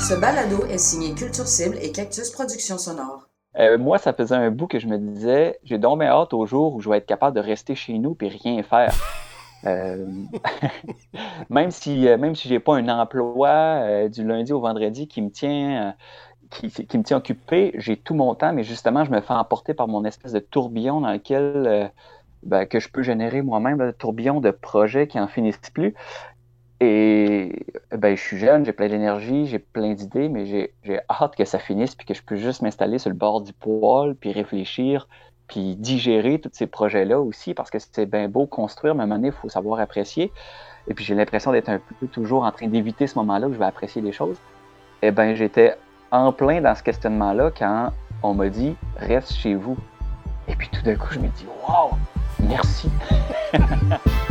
Ce balado est signé Culture Cible et Cactus Productions Sonores. Euh, moi, ça faisait un bout que je me disais, j'ai donc bien hâte au jour où je vais être capable de rester chez nous et rien faire. Euh, même si euh, même si j'ai pas un emploi du lundi au vendredi qui me tient qui, me tient occupé, j'ai tout mon temps, mais justement, je me fais emporter par mon espèce de tourbillon dans lequel ben, que je peux générer moi-même, le tourbillon de projets qui en finissent plus. Et ben, je suis jeune, j'ai plein d'énergie, j'ai plein d'idées, mais j'ai hâte que ça finisse puis que je puisse juste m'installer sur le bord du poêle puis réfléchir puis digérer tous ces projets-là aussi parce que c'est bien beau construire, mais à un moment donné, il faut savoir apprécier. Et puis j'ai l'impression d'être un peu toujours en train d'éviter ce moment-là où je vais apprécier les choses. Eh ben j'étais en plein dans ce questionnement-là quand on m'a dit reste chez vous. Et puis tout d'un coup, je me dis waouh, merci.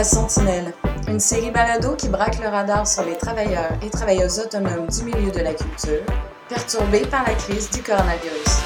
La Sentinelle, une série balado qui braque le radar sur les travailleurs et travailleuses autonomes du milieu de la culture, perturbés par la crise du coronavirus.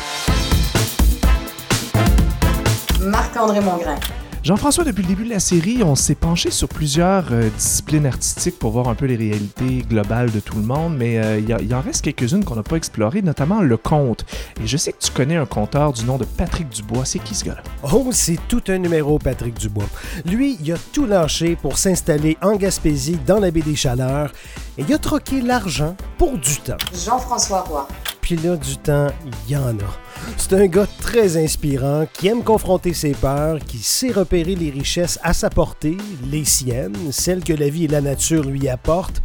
Marc-André Mongrain. Jean-François, depuis le début de la série, on s'est penché sur plusieurs euh, disciplines artistiques pour voir un peu les réalités globales de tout le monde, mais euh, il en reste quelques-unes qu'on n'a pas explorées, notamment le conte. Et je sais que tu connais un conteur du nom de Patrick Dubois. C'est qui ce gars-là? Oh, c'est tout un numéro, Patrick Dubois. Lui, il a tout lâché pour s'installer en Gaspésie, dans la baie des Chaleurs, et il a troqué l'argent pour du temps. Jean-François Roy. Puis là, du temps, il y en a. C'est un gars très inspirant qui aime confronter ses peurs, qui sait repérer les richesses à sa portée, les siennes, celles que la vie et la nature lui apportent.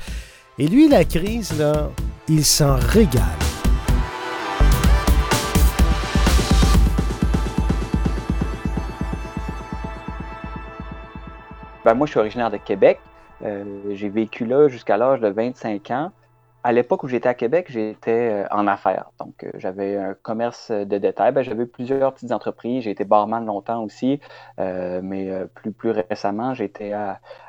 Et lui, la crise, là, il s'en régale. Ben, moi, je suis originaire de Québec. Euh, j'ai vécu là jusqu'à l'âge de 25 ans à l'époque où j'étais à Québec, j'étais euh, en affaires. Donc, euh, j'avais un commerce de détail. Ben, j'avais plusieurs petites entreprises. J'ai été barman longtemps aussi, euh, mais plus, plus récemment, j'étais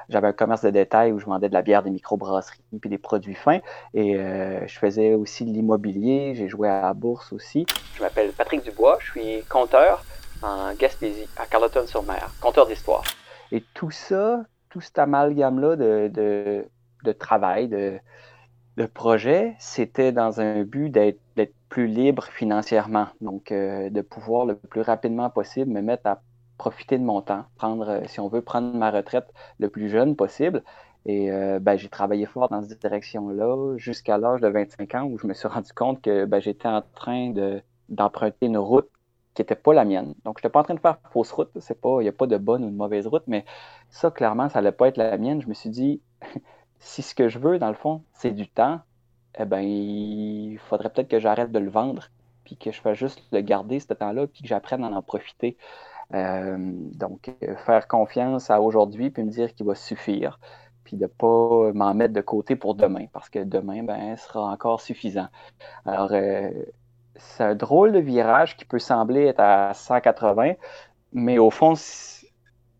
j'avais un commerce de détail où je vendais de la bière, des microbrasseries puis des produits fins. Et je faisais aussi de l'immobilier. J'ai joué à la bourse aussi. Je m'appelle Patrick Dubois. Je suis compteur en Gaspésie, à Carleton-sur-Mer, compteur d'histoire. Et tout ça, tout cet amalgame-là de, de, de travail, de le projet, c'était dans un but d'être plus libre financièrement, donc euh, de pouvoir le plus rapidement possible me mettre à profiter de mon temps, prendre, euh, si on veut, prendre ma retraite le plus jeune possible. Et euh, ben, j'ai travaillé fort dans cette direction-là jusqu'à l'âge de 25 ans où je me suis rendu compte que ben, j'étais en train d'emprunter une route qui n'était pas la mienne. Donc, je n'étais pas en train de faire fausse route. Il n'y a pas de bonne ou de mauvaise route, mais ça, clairement, ça n'allait pas être la mienne. Je me suis dit, si ce que je veux, dans le fond, c'est du temps, eh ben, il faudrait peut-être que j'arrête de le vendre, puis que je fasse juste le garder, ce temps-là, puis que j'apprenne à en profiter. Euh, donc, faire confiance à aujourd'hui, puis me dire qu'il va suffire, puis de ne pas m'en mettre de côté pour demain, parce que demain, ben, sera encore suffisant. Alors, euh, c'est un drôle de virage qui peut sembler être à 180, mais au fond,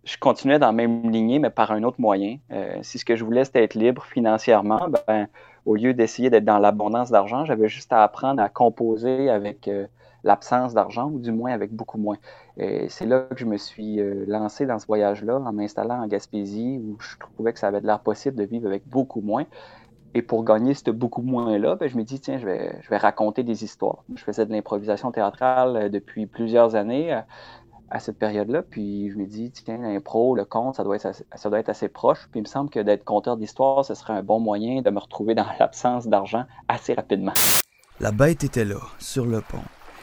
je continuais dans la même lignée, mais par un autre moyen. Euh, si ce que je voulais, c'était être libre financièrement, ben, au lieu d'essayer d'être dans l'abondance d'argent, j'avais juste à apprendre à composer avec euh, l'absence d'argent, ou du moins avec beaucoup moins. C'est là que je me suis euh, lancé dans ce voyage-là, en m'installant en Gaspésie, où je trouvais que ça avait de l'air possible de vivre avec beaucoup moins. Et pour gagner ce beaucoup moins-là, ben, je me dis, tiens, je vais raconter des histoires. Je faisais de l'improvisation théâtrale depuis plusieurs années à cette période-là. Puis je me dis, tiens, l'impro, le conte, ça doit, être, assez proche. Puis il me semble que d'être conteur d'histoire, ce serait un bon moyen de me retrouver dans l'absence d'argent assez rapidement. La bête était là, sur le pont.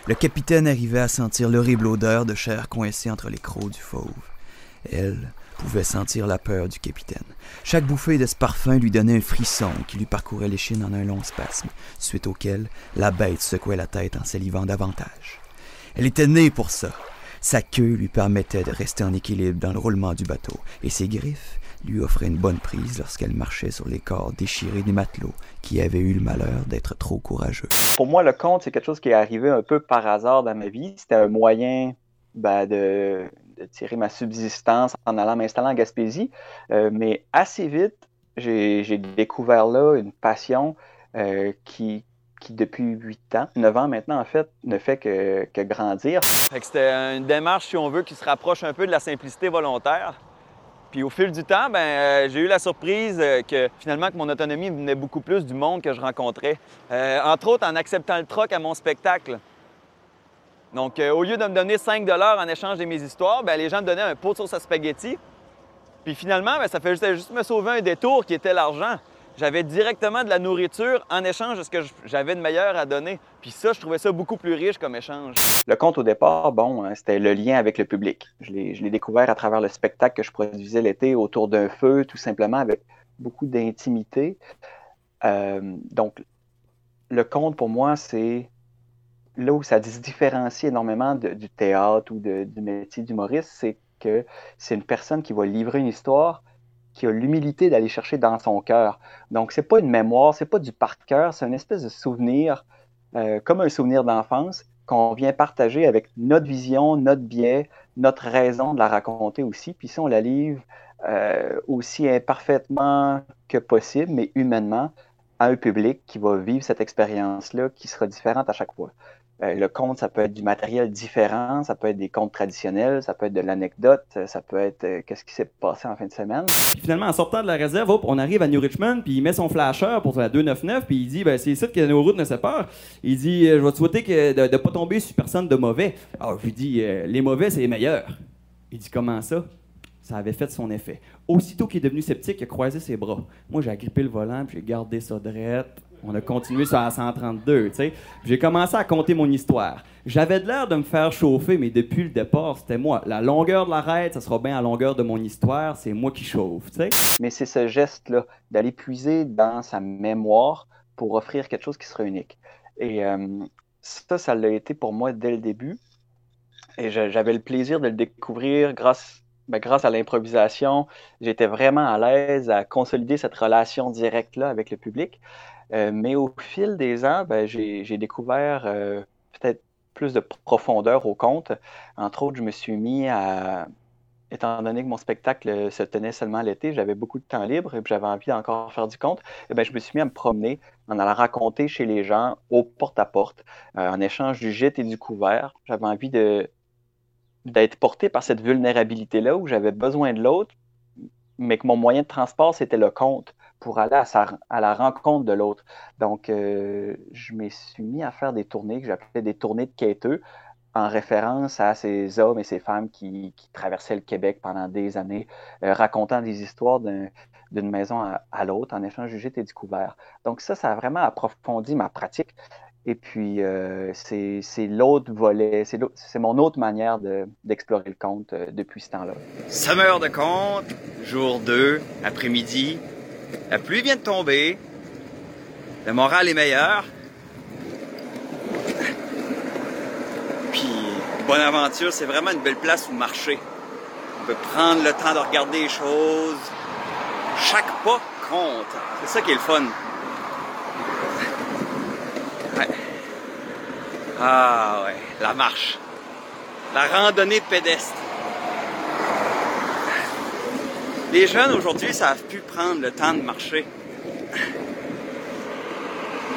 Le capitaine arrivait à sentir l'horrible odeur de chair coincée entre les crocs du fauve. Elle pouvait sentir la peur du capitaine. Chaque bouffée de ce parfum lui donnait un frisson qui lui parcourait l'échine en un long spasme, suite auquel la bête secouait la tête en salivant davantage. Elle était née pour ça, sa queue lui permettait de rester en équilibre dans le roulement du bateau, et ses griffes lui offraient une bonne prise lorsqu'elle marchait sur les corps déchirés des matelots qui avaient eu le malheur d'être trop courageux. Pour moi, le conte, c'est quelque chose qui est arrivé un peu par hasard dans ma vie. C'était un moyen ben, de, tirer ma subsistance en allant m'installer en Gaspésie. Euh, mais assez vite, j'ai découvert là une passion euh, qui, qui depuis 8 ans, 9 ans maintenant en fait, ne fait que, que grandir. C'était une démarche, si on veut, qui se rapproche un peu de la simplicité volontaire. Puis au fil du temps, ben, euh, j'ai eu la surprise euh, que finalement que mon autonomie venait beaucoup plus du monde que je rencontrais. Euh, entre autres en acceptant le troc à mon spectacle. Donc au lieu de me donner 5 en échange de mes histoires, ben, les gens me donnaient un pot de sauce à spaghetti. Puis finalement, ben, ça juste, juste me sauver un détour qui était l'argent j'avais directement de la nourriture en échange de ce que j'avais de meilleur à donner. Puis ça, je trouvais ça beaucoup plus riche comme échange. Le compte au départ, bon, hein, c'était le lien avec le public. Je l'ai découvert à travers le spectacle que je produisais l'été autour d'un feu, tout simplement avec beaucoup d'intimité. Euh, donc, le conte, pour moi, c'est là où ça se différencie énormément du théâtre ou du métier d'humoriste, c'est que c'est une personne qui va livrer une histoire qui a l'humilité d'aller chercher dans son cœur. Donc, c'est pas une mémoire, c'est pas du par cœur, c'est une espèce de souvenir, euh, comme un souvenir d'enfance, qu'on vient partager avec notre vision, notre biais, notre raison de la raconter aussi. Puis si on la livre euh, aussi imparfaitement que possible, mais humainement, à un public qui va vivre cette expérience-là qui sera différente à chaque fois. Euh, le conte, ça peut être du matériel différent, ça peut être des contes traditionnels, ça peut être de l'anecdote, ça peut être euh, qu'est-ce qui s'est passé en fin de semaine. Puis finalement, en sortant de la réserve, on arrive à New Richmond, puis il met son flasher pour la 299, puis il dit ben, c'est ici que nos routes ne séparent. Il dit euh, Je vais te souhaiter que de ne pas tomber sur personne de mauvais. Alors, je lui dis Les mauvais, c'est les meilleurs. Il dit Comment ça? Ça avait fait son effet. Aussitôt qu'il est devenu sceptique, il a croisé ses bras. Moi, j'ai agrippé le volant, puis j'ai gardé ça drette. On a continué sur la 132, tu sais. J'ai commencé à compter mon histoire. J'avais de l'air de me faire chauffer, mais depuis le départ, c'était moi. La longueur de la raide, ça sera bien la longueur de mon histoire, c'est moi qui chauffe, tu sais. Mais c'est ce geste-là, d'aller puiser dans sa mémoire pour offrir quelque chose qui sera unique. Et euh, ça, ça l'a été pour moi dès le début. Et j'avais le plaisir de le découvrir grâce ben, grâce à l'improvisation, j'étais vraiment à l'aise à consolider cette relation directe-là avec le public. Euh, mais au fil des ans, ben, j'ai découvert euh, peut-être plus de profondeur au conte. Entre autres, je me suis mis à, étant donné que mon spectacle se tenait seulement l'été, j'avais beaucoup de temps libre et j'avais envie d'encore faire du conte, et ben, je me suis mis à me promener en allant raconter chez les gens au porte-à-porte, euh, en échange du gîte et du couvert. J'avais envie d'être porté par cette vulnérabilité-là où j'avais besoin de l'autre, mais que mon moyen de transport, c'était le conte pour aller à, la rencontre de l'autre. Donc, euh, je me suis mis à faire des tournées que j'appelais des tournées de quêteux en référence à ces hommes et ces femmes qui, traversaient le Québec pendant des années, euh, racontant des histoires d'une maison à, l'autre en échange du gîte et du couvert. Donc ça, ça a vraiment approfondi ma pratique. Et puis, euh, c'est l'autre volet, c'est mon autre manière d'explorer le conte depuis ce temps-là. Summer de conte, jour 2, après-midi, la pluie vient de tomber. Le moral est meilleur. Puis, Bonaventure, c'est vraiment une belle place où marcher. On peut prendre le temps de regarder les choses. Chaque pas compte. C'est ça qui est le fun. Ah ouais, la marche. La randonnée pédestre. Les jeunes aujourd'hui savent plus prendre le temps de marcher.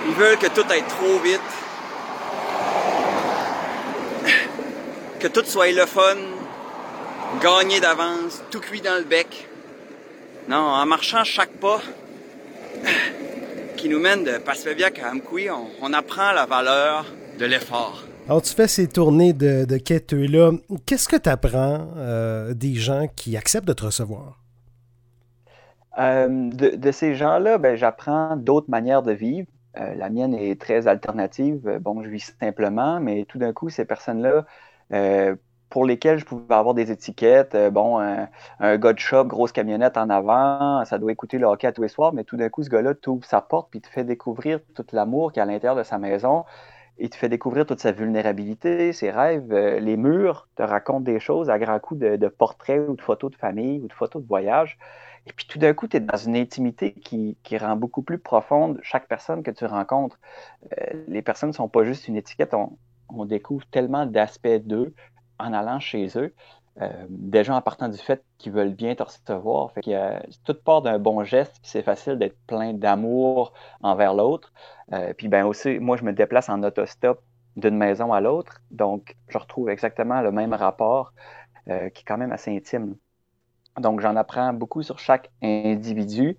Ils veulent que tout aille trop vite. Que tout soit le gagner d'avance, tout cuit dans le bec. Non, en marchant chaque pas qui nous mène de Paspeviac à Amkoui, on, apprend la valeur de l'effort. Alors, tu fais ces tournées de, de là Qu'est-ce que tu apprends euh, des gens qui acceptent de te recevoir? Euh, de, ces gens-là, ben, j'apprends d'autres manières de vivre. Euh, la mienne est très alternative. Bon, je vis simplement, mais tout d'un coup, ces personnes-là, euh, pour lesquelles je pouvais avoir des étiquettes, bon, un, gars de shop, grosse camionnette en avant, ça doit écouter le hockey à tous les soirs, mais tout d'un coup, ce gars-là t'ouvre sa porte puis te fait découvrir tout l'amour qu'il y a à l'intérieur de sa maison. Il te fait découvrir toute sa vulnérabilité, ses rêves. les murs te racontent des choses à grands coups de portraits ou de photos de famille ou de photos de voyage. Et puis tout d'un coup, tu es dans une intimité qui, rend beaucoup plus profonde chaque personne que tu rencontres. Euh, les personnes ne sont pas juste une étiquette, on, découvre tellement d'aspects d'eux en allant chez eux. Euh, déjà en partant du fait qu'ils veulent bien te recevoir. Fait que, tout part d'un bon geste, c'est facile d'être plein d'amour envers l'autre. Euh, puis ben aussi, moi, je me déplace en autostop d'une maison à l'autre, donc je retrouve exactement le même rapport qui est quand même assez intime. Donc, j'en apprends beaucoup sur chaque individu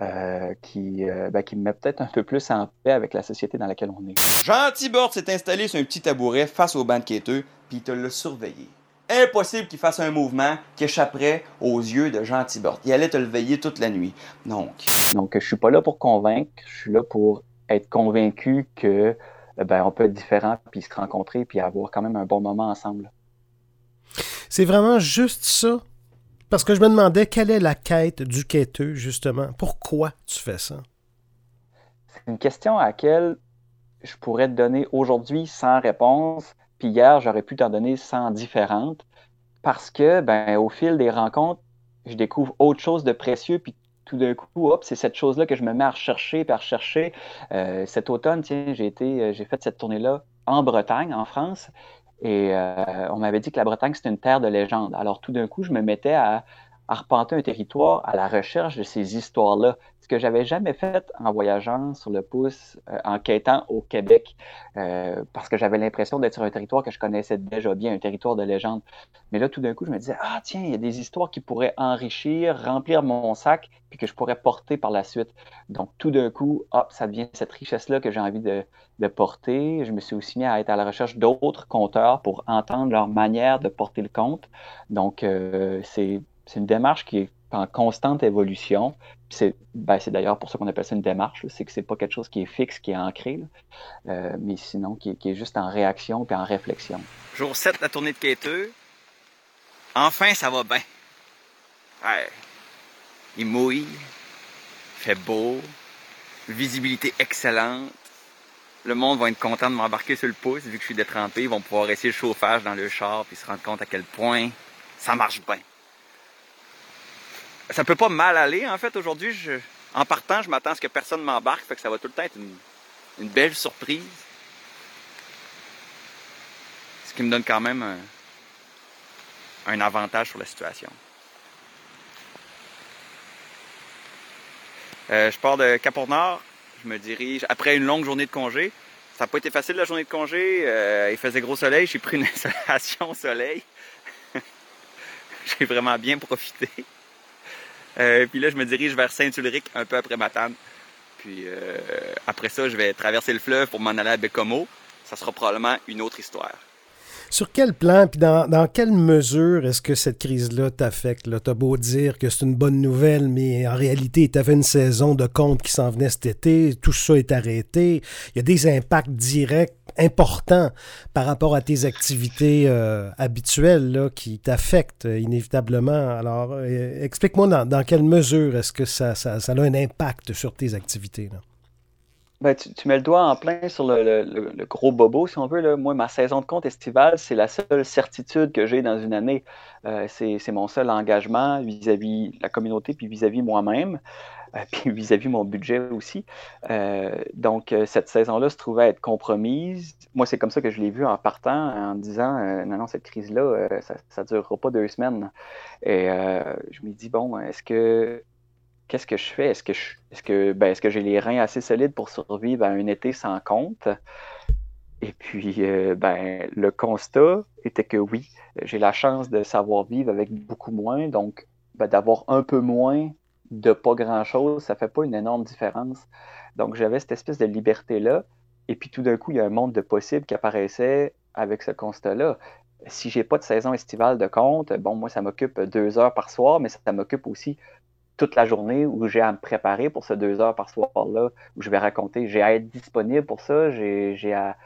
euh, qui, euh, ben, qui me met peut-être un peu plus en paix avec la société dans laquelle on est. Jean Tibord s'est installé sur un petit tabouret face au banc de quêteux, puis il te l'a surveillé. Impossible qu'il fasse un mouvement qui échapperait aux yeux de Jean Tibord. Il allait te le veiller toute la nuit. Donc. Donc, je suis pas là pour convaincre, je suis là pour être convaincu que ben, on peut être différent, puis se rencontrer, puis avoir quand même un bon moment ensemble. C'est vraiment juste ça parce que je me demandais quelle est la quête du quêteux, justement? Pourquoi tu fais ça? C'est une question à laquelle je pourrais te donner aujourd'hui sans réponse, puis hier, j'aurais pu t'en donner sans différentes, parce que, ben, au fil des rencontres, je découvre autre chose de précieux, puis tout d'un coup, hop, c'est cette chose-là que je me mets à rechercher, puis à. Euh, cet automne, tiens, j'ai été, euh, j'ai fait cette tournée-là en Bretagne, en France, et euh, on m'avait dit que la Bretagne, c'était une terre de légende. Alors tout d'un coup, je me mettais à, arpenter un territoire à la recherche de ces histoires-là. Ce que j'avais jamais fait en voyageant sur le pouce, euh, en quêtant au Québec, euh, parce que j'avais l'impression d'être sur un territoire que je connaissais déjà bien, un territoire de légende. Mais là, tout d'un coup, je me disais, ah tiens, il y a des histoires qui pourraient enrichir, remplir mon sac, puis que je pourrais porter par la suite. Donc, tout d'un coup, hop, ça devient cette richesse-là que j'ai envie de, porter. Je me suis aussi mis à être à la recherche d'autres conteurs pour entendre leur manière de porter le conte. Donc, euh, c'est c'est une démarche qui est en constante évolution. C'est ben, d'ailleurs pour ça qu'on appelle ça une démarche. C'est que c'est pas quelque chose qui est fixe, qui est ancré, euh, mais sinon qui est, juste en réaction et en réflexion. Jour 7, la tournée de quêteux. Enfin, ça va bien. Ouais. Il mouille, il fait beau, visibilité excellente. Le monde va être content de m'embarquer sur le pouce vu que je suis détrempé. Ils vont pouvoir essayer le chauffage dans le char puis se rendre compte à quel point ça marche bien ça peut pas mal aller. En fait, aujourd'hui, en partant, je m'attends à ce que personne m'embarque, fait que ça va tout le temps être une, belle surprise. Ce qui me donne quand même un, avantage sur la situation. Euh, je pars de Cap-Nord, je me dirige après une longue journée de congé. Ça n'a pas été facile la journée de congé. Euh, il faisait gros soleil, j'ai pris une installation au soleil. j'ai vraiment bien profité. Euh, puis là, je me dirige vers Saint-Ulrich un peu après Matane. Puis euh, après ça, je vais traverser le fleuve pour m'en aller à Bécomo. Ça sera probablement une autre histoire. Sur quel plan, puis dans, dans quelle mesure est-ce que cette crise-là t'affecte? T'as beau dire que c'est une bonne nouvelle, mais en réalité, tu avais une saison de comptes qui s'en venait cet été, tout ça est arrêté. Il y a des impacts directs importants par rapport à tes activités euh, habituelles là, qui t'affectent inévitablement. Alors, euh, explique-moi dans, dans, quelle mesure est-ce que ça, ça, a un impact sur tes activités? Ben, tu, mets le doigt en plein sur le, gros bobo, si on veut. Là. Moi, ma saison de compte estivale, c'est la seule certitude que j'ai dans une année. Euh, c'est mon seul engagement vis-à-vis la communauté, puis vis-à-vis moi-même, euh, vis-à-vis mon budget aussi. Euh, donc, cette saison-là se trouvait être compromise. Moi, c'est comme ça que je l'ai vu en partant, en disant non, non, cette crise-là, ça ne durera pas deux semaines. Et je me dis, bon, est-ce que qu'est-ce que je fais? Est-ce que est-ce que ben, j'ai les reins assez solides pour survivre à un été sans compte? Et puis, euh, ben, le constat était que oui, j'ai la chance de savoir vivre avec beaucoup moins, donc ben, d'avoir un peu moins de pas grand-chose, ça fait pas une énorme différence. Donc, j'avais cette espèce de liberté-là, et puis tout d'un coup, il y a un monde de possibles qui apparaissait avec ce constat-là. Si j'ai pas de saison estivale de compte, bon, moi, ça m'occupe deux heures par soir, mais ça m'occupe aussi toute la journée où j'ai à me préparer pour ce deux heures par soir-là, où je vais raconter, j'ai à être disponible pour ça, j'ai à,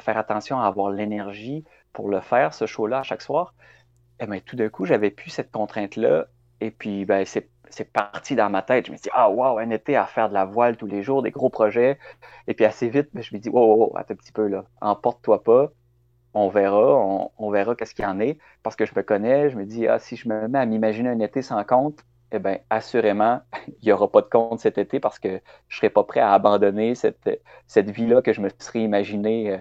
faire attention à avoir l'énergie pour le faire, ce show-là, à chaque soir. Et eh bien, tout d'un coup, j'avais plus cette contrainte-là. Et puis, ben, c'est parti dans ma tête. Je me dit, ah, wow, un été à faire de la voile tous les jours, des gros projets. Et puis, assez vite, ben, je me dis, wow, wow, attends un petit peu, là. Emporte-toi pas. On verra, on, verra qu'est-ce qu'il y en est. Parce que je me connais, je me dis, ah, si je me mets à m'imaginer un été sans compte, eh bien, assurément, il n'y aura pas de compte cet été parce que je ne serai pas prêt à abandonner cette, cette vie-là que je me serais imaginée.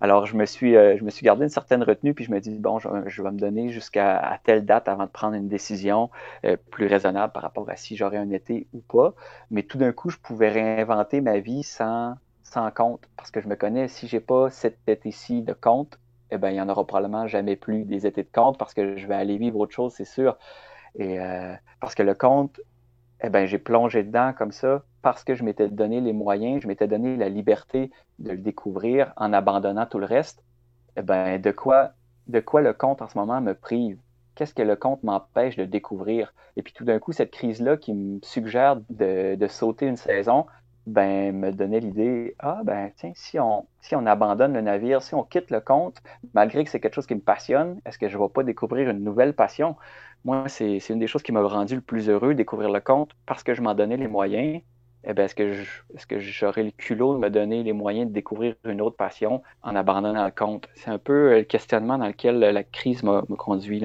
Euh. Alors, je me suis, euh, je me suis gardé une certaine retenue, puis je me dis, bon, je, vais me donner jusqu'à telle date avant de prendre une décision euh, plus raisonnable par rapport à si j'aurais un été ou pas. Mais tout d'un coup, je pouvais réinventer ma vie sans, sans compte, parce que je me connais, si j'ai pas cet été-ci de compte, eh bien, il n'y en aura probablement jamais plus des étés de compte parce que je vais aller vivre autre chose, c'est sûr. Et parce que le conte, eh ben, j'ai plongé dedans comme ça parce que je m'étais donné les moyens, je m'étais donné la liberté de le découvrir en abandonnant tout le reste. Eh ben, de quoi, de quoi le conte en ce moment me prive? Qu'est-ce que le conte m'empêche de découvrir? Et puis tout d'un coup, cette crise-là qui me suggère de, sauter une saison, ben, me donnait l'idée, ah ben tiens, si on, si on abandonne le navire, si on quitte le conte, malgré que c'est quelque chose qui me passionne, est-ce que je ne vais pas découvrir une nouvelle passion? Moi, c'est une des choses qui m'a rendu le plus heureux, découvrir le conte, parce que je m'en donnais les moyens. Eh ben, est-ce que est-ce que j'aurais le culot de me donner les moyens de découvrir une autre passion en abandonnant le compte? C'est un peu le questionnement dans lequel la crise m'a conduit.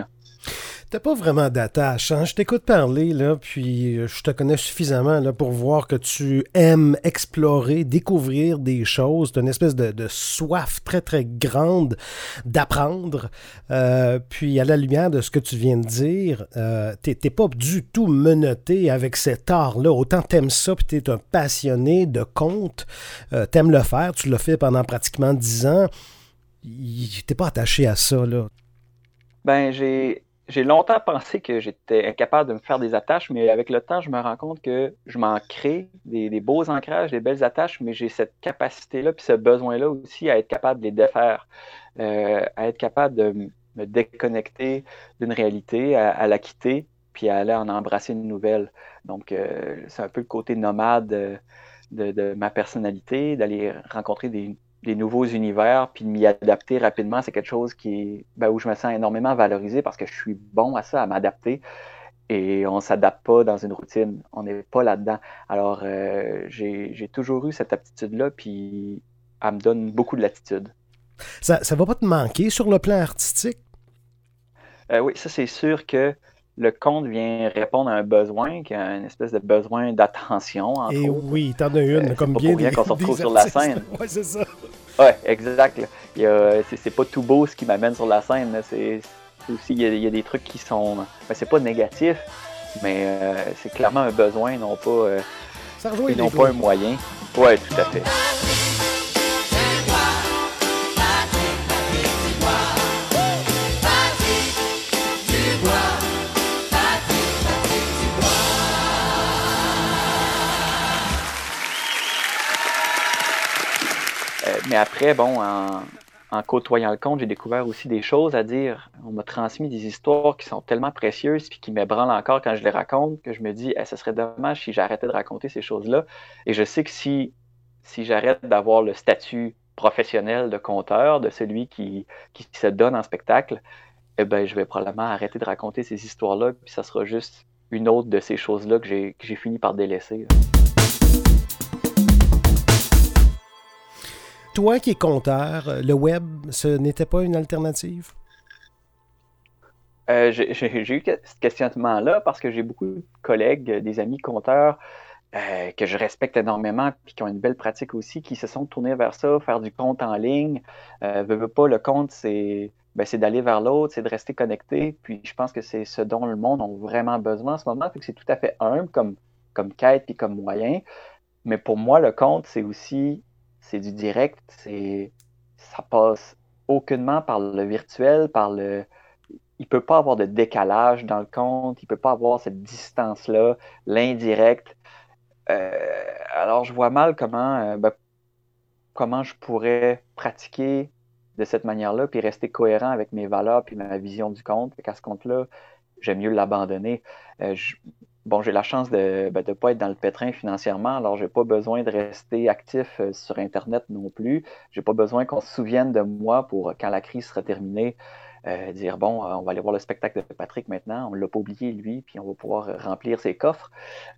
T'as pas vraiment d'attache. Hein? Je t'écoute parler, là, puis euh, je te connais suffisamment là, pour voir que tu aimes explorer, découvrir des choses. T'as une espèce de, soif très, très grande d'apprendre. Euh, puis, à la lumière de ce que tu viens de dire, euh, t'es pas du tout menotté avec cet art-là. Autant t'aimes ça, puis t'es un passionné de contes. Euh, t'aimes le faire. Tu l'as fait pendant pratiquement dix ans. T'es pas attaché à ça, là. Ben, j'ai j'ai longtemps pensé que j'étais incapable de me faire des attaches, mais avec le temps, je me rends compte que je m'en crée des, beaux ancrages, des belles attaches, mais j'ai cette capacité-là, puis ce besoin-là aussi à être capable de les défaire, euh, à être capable de me déconnecter d'une réalité, à, la quitter, puis à aller en embrasser une nouvelle. Donc, euh, c'est un peu le côté nomade de, de ma personnalité, d'aller rencontrer des, des nouveaux univers, puis de m'y adapter rapidement, c'est quelque chose qui ben, où je me sens énormément valorisé parce que je suis bon à ça, à m'adapter. Et on ne s'adapte pas dans une routine. On n'est pas là-dedans. Alors, euh, j'ai toujours eu cette aptitude-là, puis elle me donne beaucoup de latitude. Ça ne va pas te manquer sur le plan artistique? Euh, oui, ça, c'est sûr que le conte vient répondre à un besoin, qui a une espèce de besoin d'attention. Et oui, t'en as une, euh, comme bien des, qu'on se retrouve sur la scène. Oui, c'est ça. Oui, exact. C'est pas tout beau ce qui m'amène sur la scène. C'est aussi, il y, a, des trucs qui sont. Ben, c'est pas négatif, mais euh, c'est clairement un besoin, non pas, euh, non pas un moyen. Oui, tout à fait. Mais après, bon, en, côtoyant le conte, j'ai découvert aussi des choses à dire. On m'a transmis des histoires qui sont tellement précieuses puis qui m'ébranlent encore quand je les raconte que je me dis, ce serait dommage si j'arrêtais de raconter ces choses-là. Et je sais que si, si j'arrête d'avoir le statut professionnel de conteur, de celui qui, qui se donne en spectacle, eh ben, je vais probablement arrêter de raconter ces histoires-là, puis ça sera juste une autre de ces choses-là que j'ai fini par délaisser. Toi qui es compteur, euh, le web, ce n'était pas une alternative? Euh, j'ai eu ce questionnement-là parce que j'ai beaucoup de collègues, des amis compteurs euh, que je respecte énormément et qui ont une belle pratique aussi, qui se sont tournés vers ça, faire du compte en ligne. Euh, veux, pas, le compte, c'est ben, d'aller vers l'autre, c'est de rester connecté. Puis je pense que c'est ce dont le monde a vraiment besoin en ce moment. c'est tout à fait humble comme, comme quête et comme moyen. Mais pour moi, le compte, c'est aussi c'est du direct, c'est ça passe aucunement par le virtuel, par le il peut pas avoir de décalage dans le compte, il peut pas avoir cette distance là, l'indirect. Euh, alors je vois mal comment euh, ben, comment je pourrais pratiquer de cette manière-là puis rester cohérent avec mes valeurs puis ma vision du compte. Qu'à ce compte-là, j'aime mieux l'abandonner. Euh, bon, j'ai la chance de ne ben, pas être dans le pétrin financièrement, alors j'ai pas besoin de rester actif euh, sur Internet non plus. J'ai pas besoin qu'on se souvienne de moi pour quand la crise sera terminée. Euh, dire bon, euh, on va aller voir le spectacle de Patrick maintenant, on l'a pas oublié lui, puis on va pouvoir remplir ses coffres.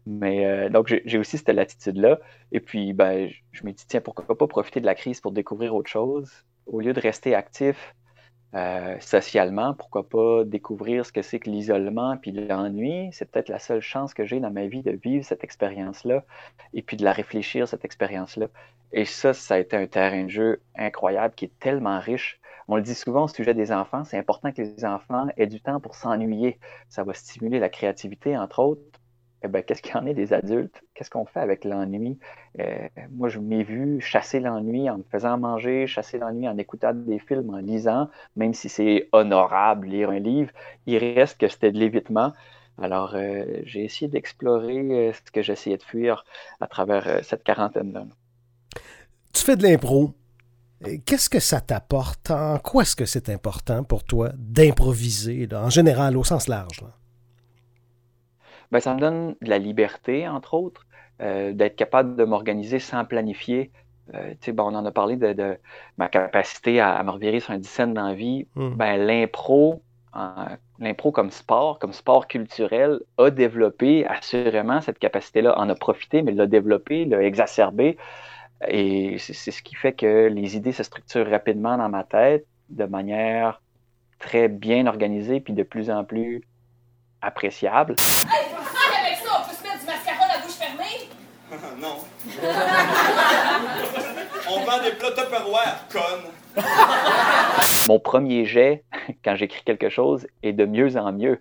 Mais donc j'ai aussi cette latitude-là. Et puis ben, je me dis, tiens, pourquoi pas profiter de la crise pour découvrir autre chose, au lieu de rester actif euh, socialement, pourquoi pas découvrir ce que c'est que l'isolement puis l'ennui? C'est peut-être la seule chance que j'ai dans ma vie de vivre cette expérience-là et puis de la réfléchir, cette expérience-là. Et ça, ça a été un terrain de jeu incroyable qui est tellement riche. On le dit souvent au sujet des enfants, c'est important que les enfants aient du temps pour s'ennuyer. Ça va stimuler la créativité, entre autres, eh ben, qu'est-ce qu'il y en est des adultes? Qu'est-ce qu'on fait avec l'ennui? Euh, moi, je m'ai vu chasser l'ennui en me faisant manger, chasser l'ennui en écoutant des films, en lisant, même si c'est honorable lire un livre, il reste que c'était de l'évitement. Alors, j'ai essayé d'explorer ce que j'essayais de fuir à travers cette quarantaine-là. Tu fais de l'impro. Qu'est-ce que ça t'apporte? En quoi est-ce que c'est important pour toi d'improviser, en général, au sens large? Ben, ça me donne de la liberté, entre autres, d'être capable de m'organiser sans planifier euh, bon, on en a parlé de, ma capacité à, me revirer sur un scène dans la vie. Hmm. Ben, l'impro, l'impro comme sport, comme sport culturel, a développé assurément cette capacité-là, en a profité, mais l'a développé, l'a exacerbé. Et c'est ce qui fait que les idées se structurent rapidement dans ma tête de manière très bien organisée puis de plus en plus appréciable. Hey, avec ça, on peut se mettre du mascara la bouche fermée? non. On vend des plats Tupperware, conne. Mon premier jet, quand j'écris quelque chose, est de mieux en mieux.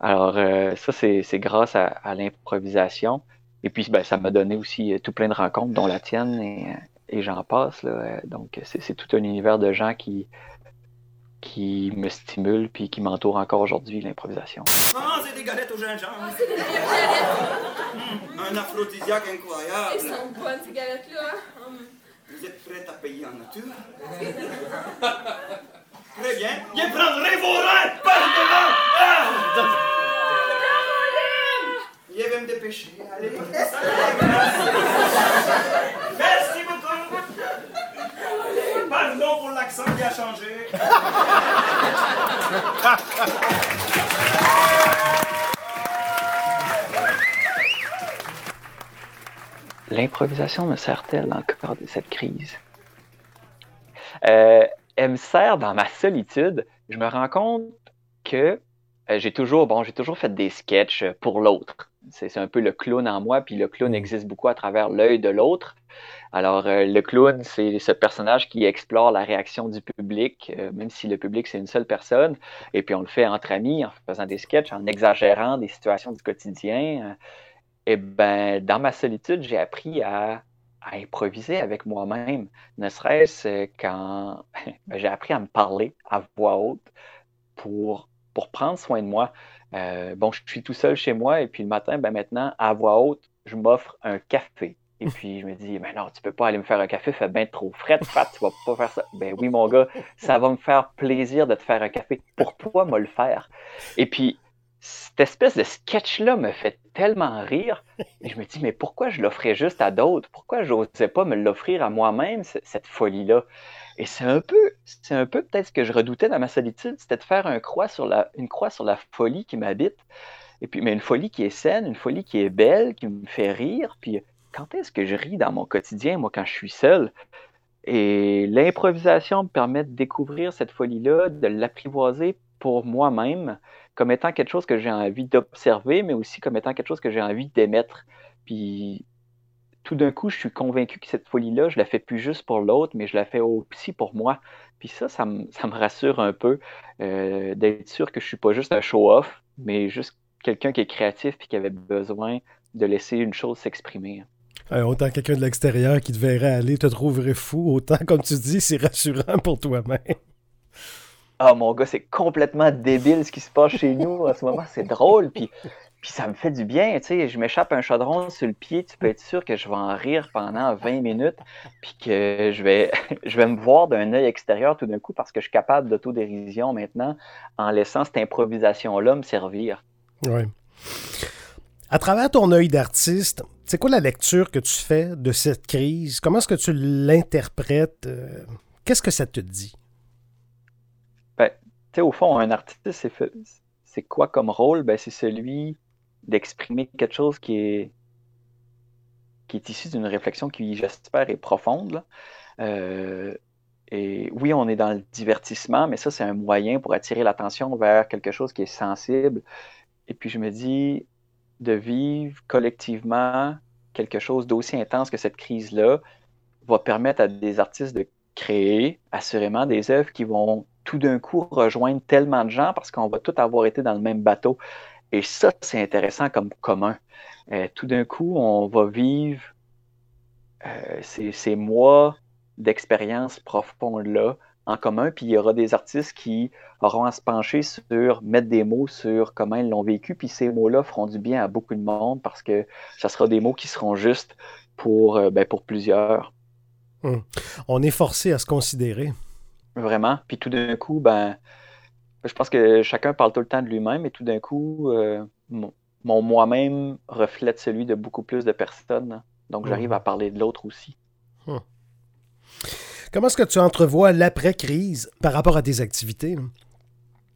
Alors, euh, ça, c'est grâce à, l'improvisation. Et puis, ben, ça m'a donné aussi euh, tout plein de rencontres, dont la tienne, et, euh, j'en passe. Donc, c'est tout un univers de gens qui, qui me stimulent puis qui m'entourent encore aujourd'hui, l'improvisation. Ah, des galettes au gingembre! Ah, c'est des galettes! un aphrodisiaque incroyable! Elles sont bonnes, ces galettes-là! Hein? Hum. Vous êtes prête à payer en nature? Très bien. Je prendrai vos reins par devant. Ah Je vais me dépêcher. Allez. Merci beaucoup. Pardon pour l'accent qui a changé. L'improvisation me sert-elle encore de cette crise? Euh, elle me sert dans ma solitude. Je me rends compte que euh, j'ai toujours, bon, j'ai toujours fait des sketchs pour l'autre. C'est un peu le clown en moi, puis le clown existe beaucoup à travers l'œil de l'autre. Alors, euh, le clown, c'est ce personnage qui explore la réaction du public, même si le public, c'est une seule personne. Et puis, on le fait entre amis, en faisant des sketchs, en exagérant des situations du quotidien. Eh ben, dans ma solitude, j'ai appris à, improviser avec moi-même, ne serait-ce quand ben, j'ai appris à me parler à voix haute pour, pour prendre soin de moi. Euh, bon, je suis tout seul chez moi et puis le matin, ben maintenant, à voix haute, je m'offre un café. Et puis je me dis, ben non, tu peux pas aller me faire un café, fait bien trop frais, Fat, tu vas pas faire ça. Ben oui, mon gars, ça va me faire plaisir de te faire un café. Pour toi, moi le faire. Et puis, cette espèce de sketch-là me fait tellement rire. Et je me dis, mais pourquoi je l'offrais juste à d'autres? Pourquoi je n'osais pas me l'offrir à moi-même, cette folie-là? Et c'est un peu, c'est un peu peut-être ce que je redoutais dans ma solitude, c'était de faire une croix sur la folie qui m'habite. Et puis, mais une folie qui est saine, une folie qui est belle, qui me fait rire. Puis, quand est-ce que je ris dans mon quotidien, moi, quand je suis seul? Et l'improvisation me permet de découvrir cette folie-là, de l'apprivoiser pour moi-même comme étant quelque chose que j'ai envie d'observer, mais aussi comme étant quelque chose que j'ai envie d'émettre. Puis tout d'un coup, je suis convaincu que cette folie-là, je la fais plus juste pour l'autre, mais je la fais aussi pour moi. Puis ça, ça me, rassure un peu euh, d'être sûr que je suis pas juste un show-off, mais juste quelqu'un qui est créatif et qui avait besoin de laisser une chose s'exprimer. Euh, autant quelqu'un de l'extérieur qui te aller te trouverait fou, autant, comme tu dis, c'est rassurant pour toi-même. Ah, mon gars, c'est complètement débile ce qui se passe chez nous en ce moment. C'est drôle. Puis, puis ça me fait du bien. Tu sais, je m'échappe un chaudron sur le pied. Tu peux être sûr que je vais en rire pendant 20 minutes. Puis que je vais, je vais me voir d'un œil extérieur tout d'un coup parce que je suis capable d'autodérision maintenant en laissant cette improvisation-là me servir. Oui. À travers ton œil d'artiste, c'est quoi la lecture que tu fais de cette crise? Comment est-ce que tu l'interprètes? Euh, qu'est-ce que ça te dit? Au fond, un artiste, c'est, quoi comme rôle? Ben, c'est celui d'exprimer quelque chose qui est, qui est issu d'une réflexion qui, j'espère, est profonde. Euh, et oui, on est dans le divertissement, mais ça, c'est un moyen pour attirer l'attention vers quelque chose qui est sensible. Et puis, je me dis, de vivre collectivement quelque chose d'aussi intense que cette crise-là va permettre à des artistes de créer assurément des œuvres qui vont tout d'un coup rejoindre tellement de gens parce qu'on va tous avoir été dans le même bateau. Et ça, c'est intéressant comme commun. Euh, tout d'un coup, on va vivre euh, ces, mois d'expérience profonde-là en commun, puis il y aura des artistes qui auront à se pencher sur mettre des mots sur comment ils l'ont vécu, puis ces mots-là feront du bien à beaucoup de monde parce que ça sera des mots qui seront justes pour, euh, ben, pour plusieurs. Hum. On est forcé à se considérer. Vraiment. Puis tout d'un coup, ben, je pense que chacun parle tout le temps de lui-même, et tout d'un coup, euh, mon, mon moi-même reflète celui de beaucoup plus de personnes. Donc j'arrive Hum. à parler de l'autre aussi. Comment est-ce que tu entrevois l'après-crise par rapport à tes activités?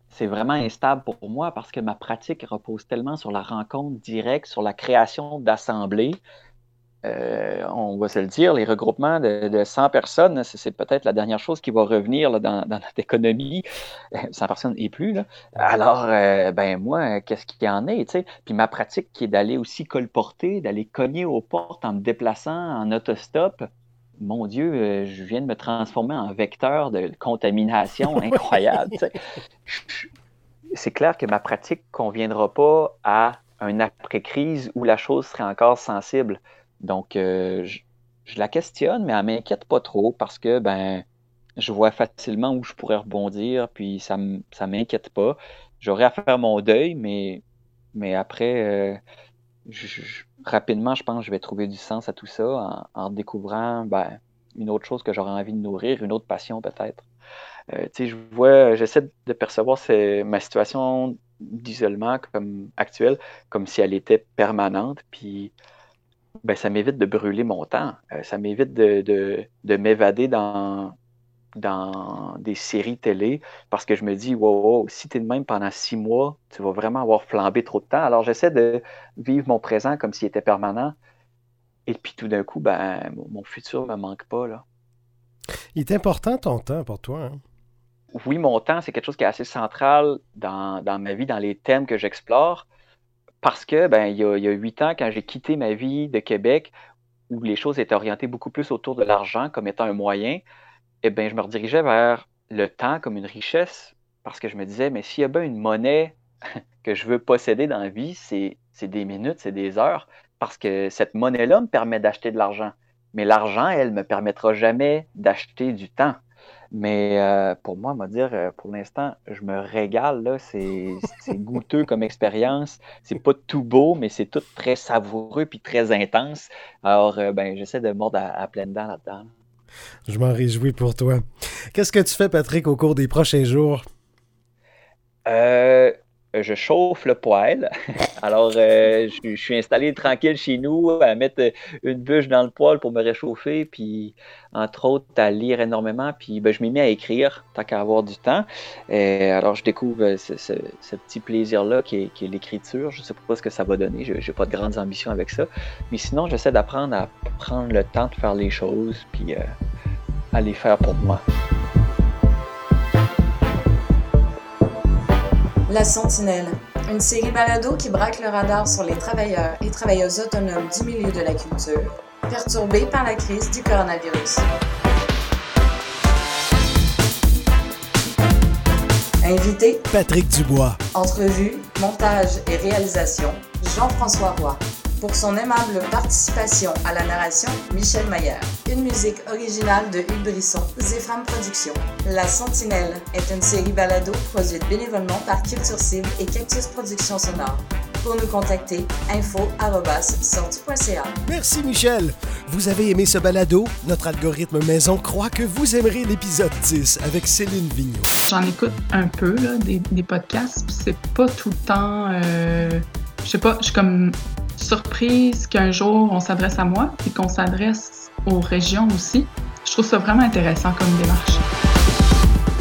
c'est vraiment instable pour moi parce que ma pratique repose tellement sur la rencontre directe, sur la création d'assemblées. Euh, on va se le dire, les regroupements de, de 100 personnes, c'est peut-être la dernière chose qui va revenir là, dans, dans notre économie. 100 personnes et plus. Là. Alors, euh, ben moi, qu'est-ce qu'il y en est? Puis ma pratique qui est d'aller aussi colporter, d'aller cogner aux portes en me déplaçant en autostop. Mon Dieu, euh, je viens de me transformer en vecteur de contamination incroyable. C'est clair que ma pratique ne conviendra pas à un après-crise où la chose serait encore sensible. Donc, euh, je, la questionne, mais elle m'inquiète pas trop parce que ben, je vois facilement où je pourrais rebondir, puis ça ne m'inquiète pas. J'aurais à faire mon deuil, mais, après, euh, rapidement, je pense que je vais trouver du sens à tout ça en, découvrant ben, une autre chose que j'aurais envie de nourrir, une autre passion peut-être. Euh, je vois, j'essaie de percevoir ma situation d'isolement comme actuelle comme si elle était permanente, puis ben, ça m'évite de brûler mon temps. Euh, ça m'évite de, de, de m'évader dans, dans des séries télé parce que je me dis, wow, wow, si tu es de même pendant six mois, tu vas vraiment avoir flambé trop de temps. Alors j'essaie de vivre mon présent comme s'il était permanent. Et puis tout d'un coup, ben, mon- futur me manque pas. Là. Il est important ton temps pour toi. hein? oui, mon temps, c'est quelque chose qui est assez central dans, dans ma vie, dans les thèmes que j'explore, parce que ben, il y a, huit ans, quand j'ai quitté ma vie de Québec, où les choses étaient orientées beaucoup plus autour de l'argent comme étant un moyen, eh ben, je me redirigeais vers le temps comme une richesse, parce que je me disais, mais s'il y a bien une monnaie que je veux posséder dans la vie, c'est des minutes, c'est des heures, parce que cette monnaie-là me permet d'acheter de l'argent. Mais l'argent, elle, me permettra jamais d'acheter du temps. Mais euh, pour moi, on va dire, euh, pour l'instant, je me régale. là. C'est c'est goûteux comme expérience. C'est pas tout beau, mais c'est tout très savoureux puis très intense. Alors, euh, ben, j'essaie de mordre à, à pleines dents là-dedans. Je m'en réjouis pour toi. Qu'est-ce que tu fais, Patrick, au cours des prochains jours? Euh, je chauffe le poêle. Alors, euh, je, suis installé tranquille chez nous à mettre une bûche dans le poêle pour me réchauffer, puis entre autres à lire énormément, puis ben, je m'y mets à écrire tant qu'à avoir du temps. Alors, je découvre ce, petit plaisir-là qui est, l'écriture. Je ne sais pas ce que ça va donner, je n'ai pas de grandes ambitions avec ça. Mais sinon, j'essaie d'apprendre à prendre le temps de faire les choses, puis euh, à les faire pour moi. La Sentinelle, une série balado qui braque le radar sur les travailleurs et travailleuses autonomes du milieu de la culture, perturbés par la crise du coronavirus. Invité, Patrick Dubois. entrevue, montage et réalisation, Jean-François Roy. Pour son aimable participation à la narration, Michel Maillard. Une musique originale de Hugues Brisson, Zéphram Productions. La Sentinelle est une série balado produite bénévolement par Culture Cible et Cactus Productions Sonores. Pour nous contacter, info.sortu.ca. Merci, Michel. Vous avez aimé ce balado? Notre algorithme maison croit que vous aimerez l'épisode 10 avec Céline Vigneault. J'en écoute un peu, là, des, des podcasts, puis c'est pas tout le temps. euh, je sais pas, je suis comme surprise qu'un jour on s'adresse à moi, puis qu'on s'adresse aux régions aussi. Je trouve ça vraiment intéressant comme démarche.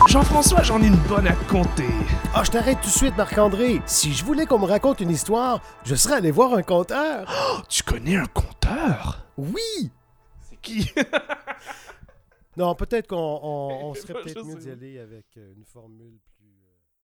Jean-François, j'en ai une bonne à te compter. Ah, je t'arrête tout de suite, Marc-André. Si je voulais qu'on me raconte une histoire, je serais allé voir un conteur. Oh, tu connais un conteur? Oui! C'est qui? Non, peut-être qu'on on- on serait peut-être mieux d'y aller avec euh, une formule plus...